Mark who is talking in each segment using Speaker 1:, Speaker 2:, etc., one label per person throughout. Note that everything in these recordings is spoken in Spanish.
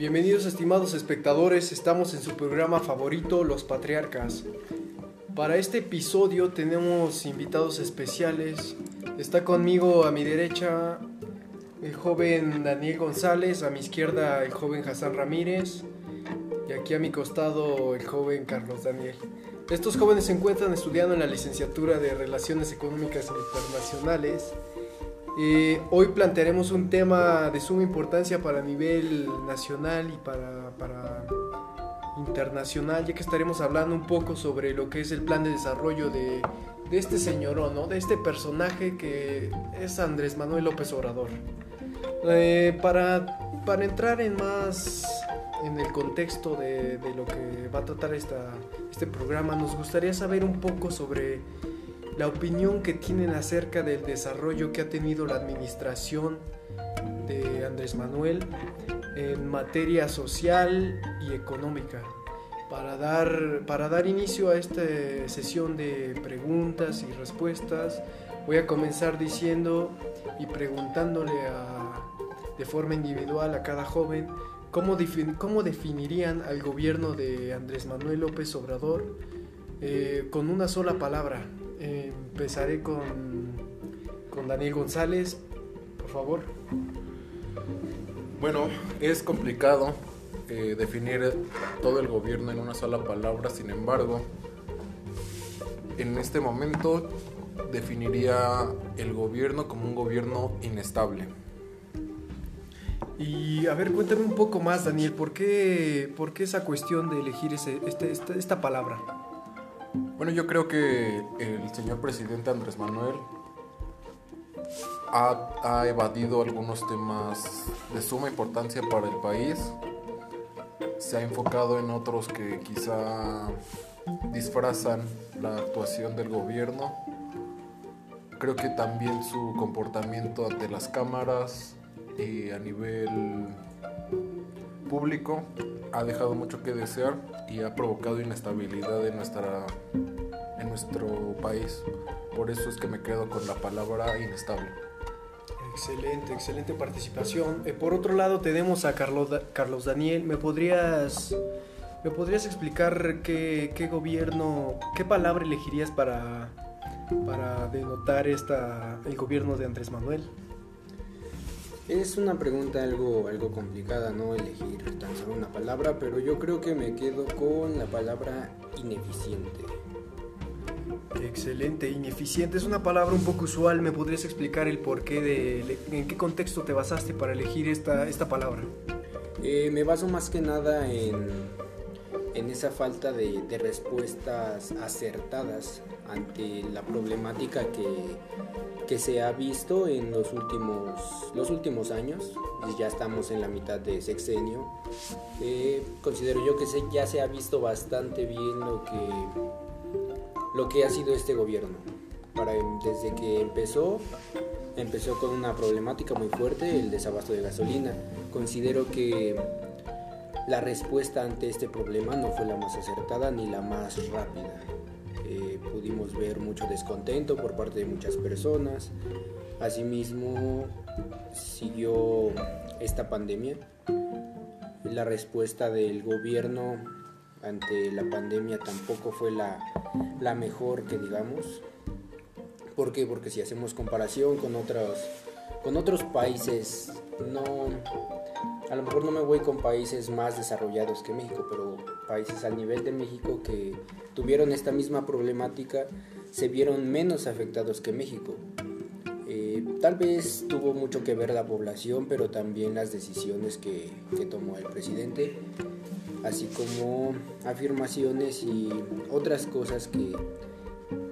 Speaker 1: Bienvenidos estimados espectadores, estamos en su programa favorito Los Patriarcas. Para este episodio tenemos invitados especiales. Está conmigo a mi derecha el joven Daniel González, a mi izquierda el joven Hassan Ramírez y aquí a mi costado el joven Carlos Daniel. Estos jóvenes se encuentran estudiando en la licenciatura de Relaciones Económicas Internacionales. Eh, hoy plantearemos un tema de suma importancia para nivel nacional y para, internacional, ya que estaremos hablando un poco sobre lo que es el plan de desarrollo de, este señor, ¿no? de este personaje que es Andrés Manuel López Obrador. Eh, para, entrar en más en el contexto de, lo que va a tratar este programa, nos gustaría saber un poco sobre la opinión que tienen acerca del desarrollo que ha tenido la administración de Andrés Manuel en materia social y económica. Para dar, para dar inicio a esta sesión de preguntas y respuestas, voy a comenzar diciendo y preguntándole a, de forma individual a cada joven cómo, cómo definirían al gobierno de Andrés Manuel López Obrador eh, con una sola palabra. Eh, empezaré con, con Daniel González, por favor.
Speaker 2: Bueno, es complicado eh, definir todo el gobierno en una sola palabra, sin embargo, en este momento definiría el gobierno como un gobierno inestable.
Speaker 1: Y a ver, cuéntame un poco más, Daniel, ¿por qué, por qué esa cuestión de elegir ese, este, esta, esta palabra?
Speaker 2: Bueno, yo creo que el señor presidente Andrés Manuel ha, evadido algunos temas de suma importancia para el país. Se ha enfocado en otros que quizá disfrazan la actuación del gobierno. Creo que también su comportamiento ante las cámaras y a nivel público ha dejado mucho que desear y ha provocado inestabilidad en, nuestra, nuestro país. Por eso es que me quedo con la palabra inestable.
Speaker 1: Excelente, excelente participación. Eh, por otro lado tenemos a Carlos, Carlos Daniel. ¿Me podrías, ¿Me podrías explicar qué, qué gobierno, qué palabra elegirías para, para denotar esta, el gobierno de Andrés Manuel?
Speaker 3: Es una pregunta algo, algo complicada, ¿no? Elegir tan solo una palabra, pero yo creo que me quedo con la palabra ineficiente.
Speaker 1: Excelente, ineficiente es una palabra un poco usual. ¿Me podrías explicar el porqué de en qué contexto te basaste para elegir esta, esta palabra?
Speaker 3: Eh, me baso más que nada en, en esa falta de, de respuestas acertadas ante la problemática que, que, se ha visto en los últimos, los últimos años. Ya estamos en la mitad de sexenio. Eh, considero yo que se, ya se ha visto bastante bien lo que, lo que ha sido este gobierno. Para, desde que empezó, empezó con una problemática muy fuerte, el desabasto de gasolina. Considero que la respuesta ante este problema no fue la más acertada ni la más rápida. Eh, pudimos ver mucho descontento por parte de muchas personas. Asimismo, siguió esta pandemia. La respuesta del gobierno ante la pandemia tampoco fue la, la mejor que digamos. ¿Por qué? Porque si hacemos comparación con otros, con otros países, no, a lo mejor no me voy con países más desarrollados que México, pero países al nivel de México que tuvieron esta misma problemática se vieron menos afectados que México. Eh, tal vez tuvo mucho que ver la población, pero también las decisiones que, que tomó el presidente, así como afirmaciones y otras cosas que,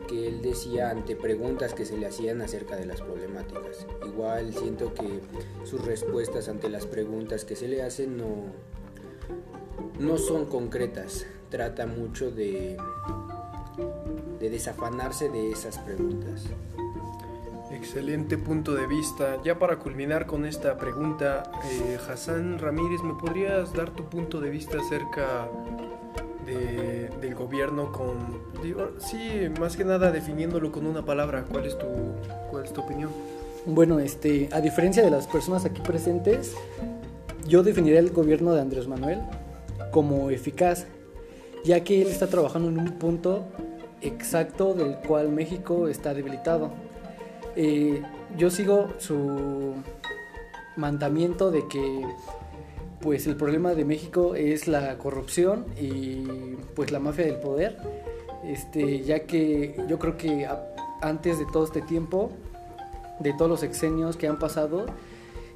Speaker 3: que él decía ante preguntas que se le hacían acerca de las problemáticas. Igual siento que sus respuestas ante las preguntas que se le hacen no, no son concretas. Trata mucho de, de desafanarse de esas preguntas.
Speaker 1: Excelente punto de vista. Ya para culminar con esta pregunta, eh, Hassan Ramírez, ¿me podrías dar tu punto de vista acerca de, del gobierno con, sí, más que nada definiéndolo con una palabra? ¿Cuál es tu, cuál es tu opinión?
Speaker 4: Bueno, este, a diferencia de las personas aquí presentes, yo definiría el gobierno de Andrés Manuel como eficaz, ya que él está trabajando en un punto exacto del cual México está debilitado. Eh, yo sigo su mandamiento de que pues el problema de México es la corrupción y pues la mafia del poder, este, ya que yo creo que antes de todo este tiempo, de todos los exenios que han pasado,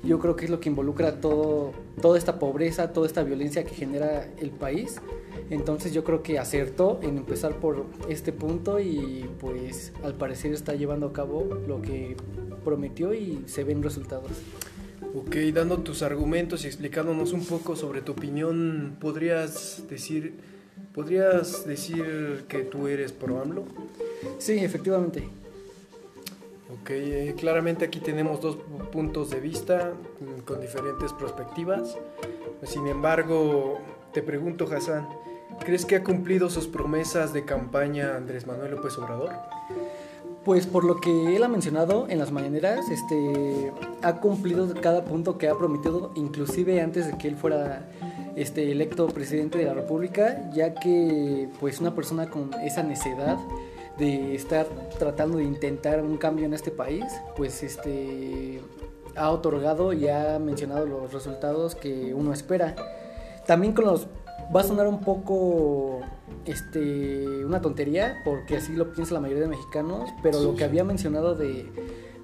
Speaker 4: yo creo que es lo que involucra todo, toda esta pobreza, toda esta violencia que genera el país. Entonces yo creo que acertó en empezar por este punto y pues al parecer está llevando a cabo lo que prometió y se ven resultados.
Speaker 1: Ok, dando tus argumentos y explicándonos un poco sobre tu opinión, ¿podrías decir, ¿podrías decir que tú eres pro AMLO?
Speaker 4: Sí, efectivamente.
Speaker 1: Ok, eh, claramente aquí tenemos dos puntos de vista mm, con diferentes perspectivas. Sin embargo, te pregunto, Hassan, ¿crees que ha cumplido sus promesas de campaña Andrés Manuel López Obrador?
Speaker 4: Pues por lo que él ha mencionado en las mañaneras, este, ha cumplido cada punto que ha prometido, inclusive antes de que él fuera este, electo presidente de la República, ya que pues una persona con esa necedad de estar tratando de intentar un cambio en este país, pues este, ha otorgado y ha mencionado los resultados que uno espera. También con los va a sonar un poco este una tontería porque así lo piensa la mayoría de mexicanos pero lo que había mencionado de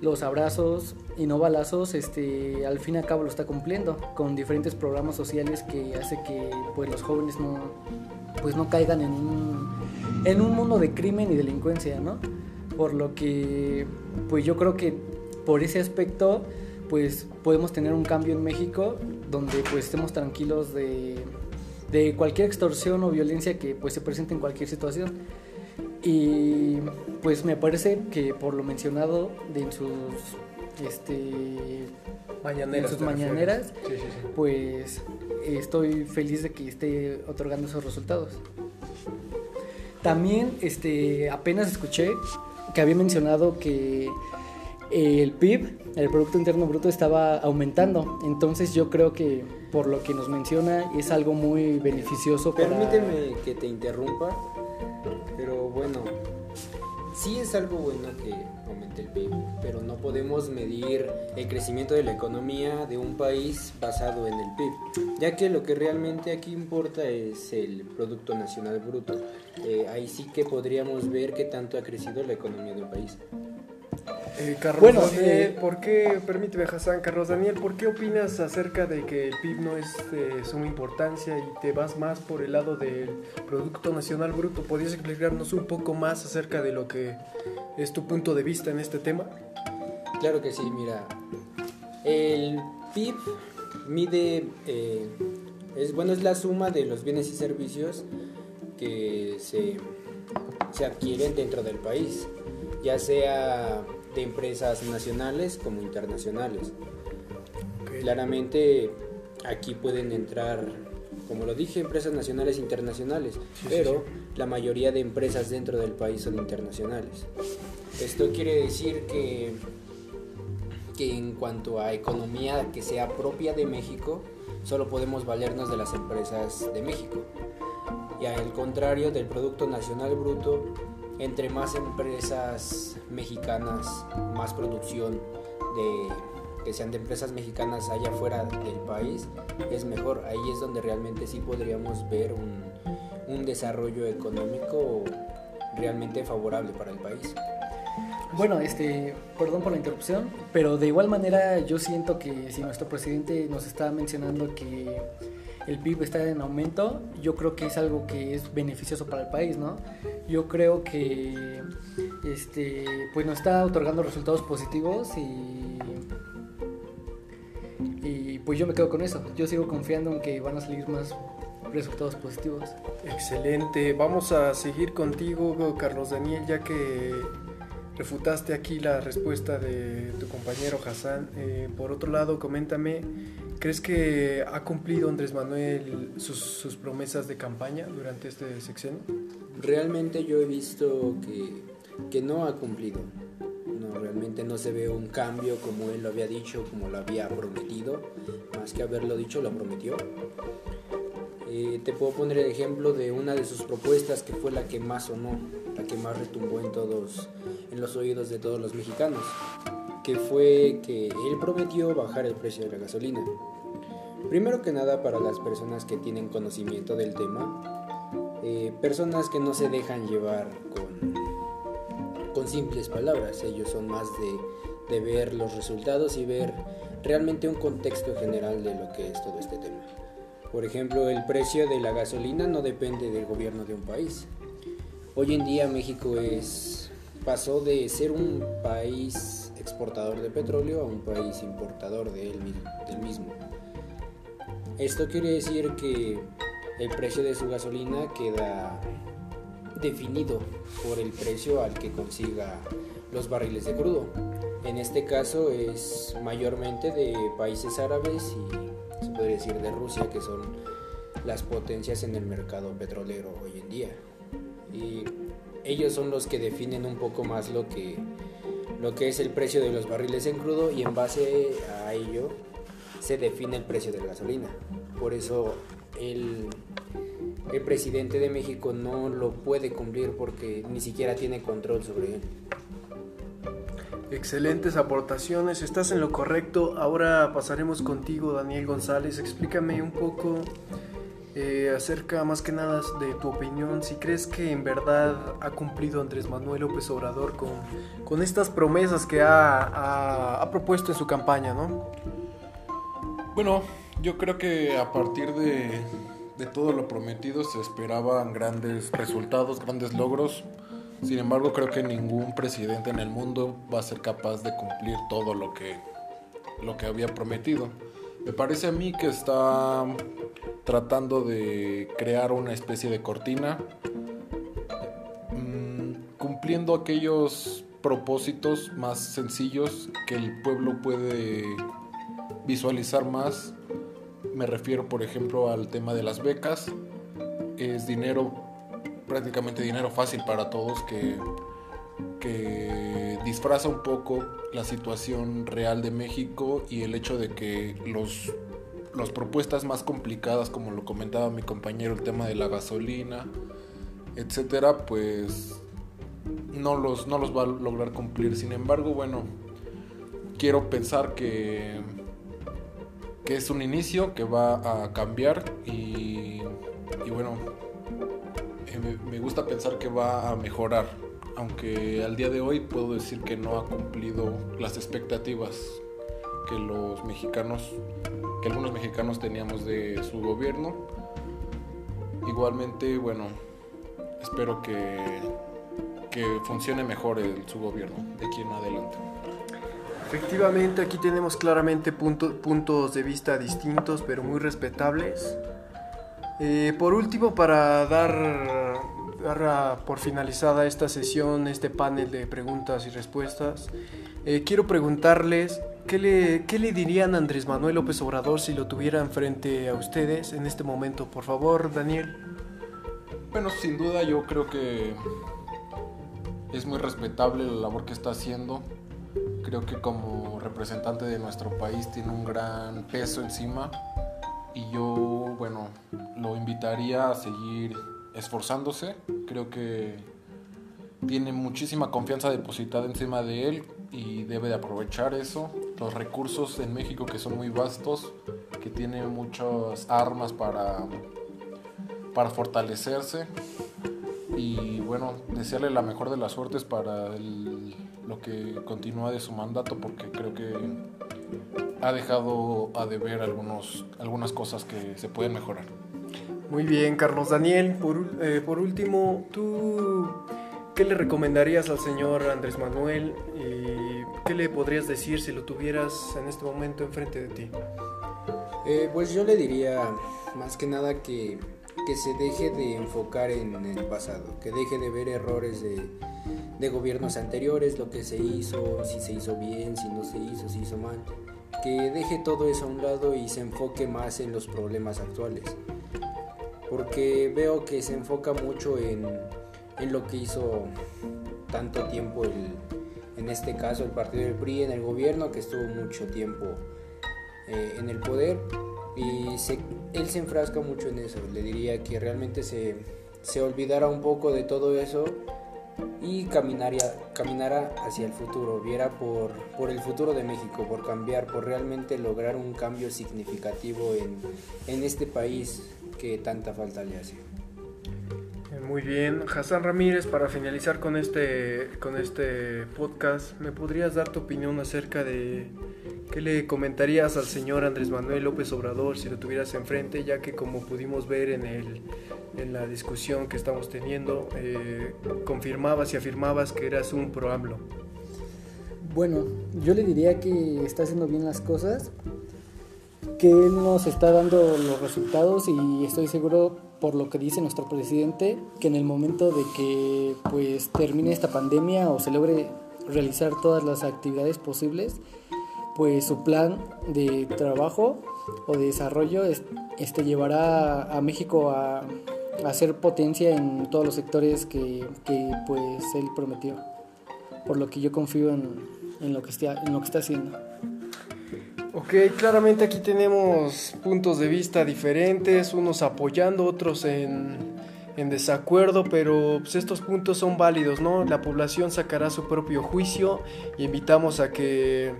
Speaker 4: los abrazos y no balazos este al fin y al cabo lo está cumpliendo con diferentes programas sociales que hace que pues los jóvenes no pues no caigan en un en un mundo de crimen y delincuencia no por lo que pues yo creo que por ese aspecto pues podemos tener un cambio en México donde pues estemos tranquilos de de cualquier extorsión o violencia que pues se presente en cualquier situación. Y pues me parece que por lo mencionado de en sus este
Speaker 1: mañaneras,
Speaker 4: sus mañaneras pues estoy feliz de que esté otorgando esos resultados. También este apenas escuché que había mencionado que el PIB, el Producto Interno Bruto, estaba aumentando. Entonces yo creo que por lo que nos menciona es algo muy beneficioso.
Speaker 3: Permíteme que te interrumpa, pero bueno, sí es algo bueno que aumente el PIB, pero no podemos medir el crecimiento de la economía de un país basado en el PIB, ya que lo que realmente aquí importa es el Producto Nacional Bruto. Eh, ahí sí que podríamos ver qué tanto ha crecido la economía de un país.
Speaker 1: Eh, Carlos bueno, Daniel, eh, ¿por qué, permíteme Hassan, Carlos Daniel, ¿por qué opinas acerca de que el PIB no es de suma importancia y te vas más por el lado del Producto Nacional Bruto? ¿Podrías explicarnos un poco más acerca de lo que es tu punto de vista en este tema?
Speaker 3: Claro que sí, mira, el PIB mide, eh, es, bueno, es la suma de los bienes y servicios que se, se adquieren dentro del país, ya sea de empresas nacionales como internacionales. Claramente aquí pueden entrar, como lo dije, empresas nacionales e internacionales, pero la mayoría de empresas dentro del país son internacionales. Esto quiere decir que, que en cuanto a economía que sea propia de México, solo podemos valernos de las empresas de México. Y al contrario del Producto Nacional Bruto, entre más empresas mexicanas, más producción de que sean de empresas mexicanas allá fuera del país, es mejor. Ahí es donde realmente sí podríamos ver un, un desarrollo económico realmente favorable para el país.
Speaker 4: Bueno, este, perdón por la interrupción, pero de igual manera yo siento que si nuestro presidente nos está mencionando que el PIB está en aumento, yo creo que es algo que es beneficioso para el país, ¿no? Yo creo que este, pues nos está otorgando resultados positivos y, y pues yo me quedo con eso. Yo sigo confiando en que van a salir más resultados positivos.
Speaker 1: Excelente. Vamos a seguir contigo, Carlos Daniel, ya que refutaste aquí la respuesta de tu compañero Hassan. Eh, por otro lado, coméntame ¿Crees que ha cumplido Andrés Manuel sus, promesas de campaña durante este sexenio?
Speaker 3: Realmente yo he visto que, no ha cumplido. No, realmente no se ve un cambio como él lo había dicho, como lo había prometido. Más que haberlo dicho, lo prometió. Eh, te puedo poner el ejemplo de una de sus propuestas que fue la que más sonó, la que más retumbó en todos, en los oídos de todos los mexicanos, que fue que él prometió bajar el precio de la gasolina. Primero que nada para las personas que tienen conocimiento del tema, eh, personas que no se dejan llevar con, con simples palabras, ellos son más de, de ver los resultados y ver realmente un contexto general de lo que es todo este tema. Por ejemplo, el precio de la gasolina no depende del gobierno de un país. Hoy en día México es pasó de ser un país exportador de petróleo a un país importador del mismo. Esto quiere decir que el precio de su gasolina queda definido por el precio al que consiga los barriles de crudo. En este caso es mayormente de países árabes y se puede decir, de Rusia, que son las potencias en el mercado petrolero hoy en día. Y ellos son los que definen un poco más lo que, lo que es el precio de los barriles en crudo y en base a ello se define el precio de la gasolina. Por eso el, el presidente de México no lo puede cumplir porque ni siquiera tiene control sobre él.
Speaker 1: Excelentes aportaciones, estás en lo correcto. Ahora pasaremos contigo, Daniel González. Explícame un poco eh, acerca más que nada de tu opinión. Si crees que en verdad ha cumplido Andrés Manuel López Obrador con, con estas promesas que ha, ha, propuesto en su campaña, ¿no?
Speaker 2: Bueno, yo creo que a partir de, de todo lo prometido se esperaban grandes resultados, grandes logros. Sin embargo, creo que ningún presidente en el mundo va a ser capaz de cumplir todo lo que, lo que había prometido. Me parece a mí que está tratando de crear una especie de cortina, mm, cumpliendo aquellos propósitos más sencillos que el pueblo puede visualizar más. Me refiero, por ejemplo, al tema de las becas. Es dinero prácticamente dinero fácil para todos que, que disfraza un poco la situación real de México y el hecho de que los las propuestas más complicadas, como lo comentaba mi compañero, el tema de la gasolina, etcétera, pues no los, no los va a lograr cumplir. Sin embargo, bueno, quiero pensar que, que es un inicio que va a cambiar y, y bueno, me, gusta pensar que va a mejorar, aunque al día de hoy puedo decir que no ha cumplido las expectativas que los mexicanos, que algunos mexicanos teníamos de su gobierno. Igualmente, bueno, espero que, que funcione mejor el, su gobierno de aquí en adelante.
Speaker 1: Efectivamente, aquí tenemos claramente puntos de vista distintos, pero muy respetables. Eh, por último, para dar, dar por finalizada esta sesión, este panel de preguntas y respuestas, eh, quiero preguntarles ¿qué le, ¿qué le dirían a Andrés Manuel López Obrador si lo tuvieran frente a ustedes en este momento? Por favor, Daniel.
Speaker 2: Bueno, sin duda yo creo que es muy respetable la labor que está haciendo. Creo que como representante de nuestro país tiene un gran peso encima y yo, bueno, lo invitaría a seguir esforzándose. Creo que tiene muchísima confianza depositada encima de él y debe de aprovechar eso. Los recursos en México que son muy vastos, que tiene muchas armas para, para fortalecerse. Y bueno, desearle la mejor de las suertes para lo que continúa de su mandato porque creo que ha dejado a deber algunos, algunas cosas que se pueden mejorar.
Speaker 1: Muy bien, Carlos Daniel. Por, eh, por último, ¿tú qué le recomendarías al señor Andrés Manuel? ¿Y ¿Qué le podrías decir si lo tuvieras en este momento enfrente de ti?
Speaker 3: Eh, pues yo le diría más que nada que, que se deje de enfocar en el pasado, que deje de ver errores de, de gobiernos anteriores, lo que se hizo, si se hizo bien, si no se hizo, si hizo mal que deje todo eso a un lado y se enfoque más en los problemas actuales. Porque veo que se enfoca mucho en, en lo que hizo tanto tiempo el, en este caso el partido del PRI en el gobierno que estuvo mucho tiempo eh, en el poder y él se enfrasca mucho en eso. Le diría que realmente se, se olvidara un poco de todo eso y caminaría, caminara hacia el futuro, viera por, por, el futuro de México, por cambiar, por realmente lograr un cambio significativo en, en este país que tanta falta le hace.
Speaker 1: Muy bien, Hassan Ramírez, para finalizar con este, con este podcast, ¿me podrías dar tu opinión acerca de qué le comentarías al señor Andrés Manuel López Obrador si lo tuvieras enfrente, ya que como pudimos ver en, el, en la discusión que estamos teniendo, eh, confirmabas y afirmabas que eras un pro
Speaker 4: Bueno, yo le diría que está haciendo bien las cosas, que él nos está dando los resultados y estoy seguro por lo que dice nuestro presidente, que en el momento de que pues termine esta pandemia o se logre realizar todas las actividades posibles, pues su plan de trabajo o de desarrollo este, llevará a México a, a ser potencia en todos los sectores que, que, pues él prometió. Por lo que yo confío en, en, lo, que está, en lo que está haciendo.
Speaker 1: Ok, claramente aquí tenemos puntos de vista diferentes, unos apoyando, otros en, desacuerdo, pero pues, estos puntos son válidos, ¿no? La población sacará su propio juicio y invitamos a que,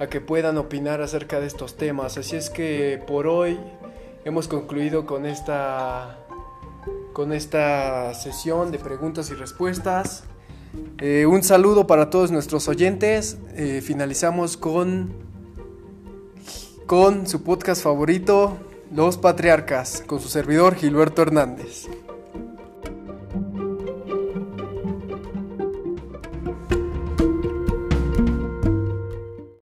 Speaker 1: a que puedan opinar acerca de estos temas. Así es que por hoy hemos concluido con esta, con esta sesión de preguntas y respuestas. Eh, un saludo para todos nuestros oyentes. Eh, finalizamos con con su podcast favorito, Los Patriarcas, con su servidor Gilberto Hernández.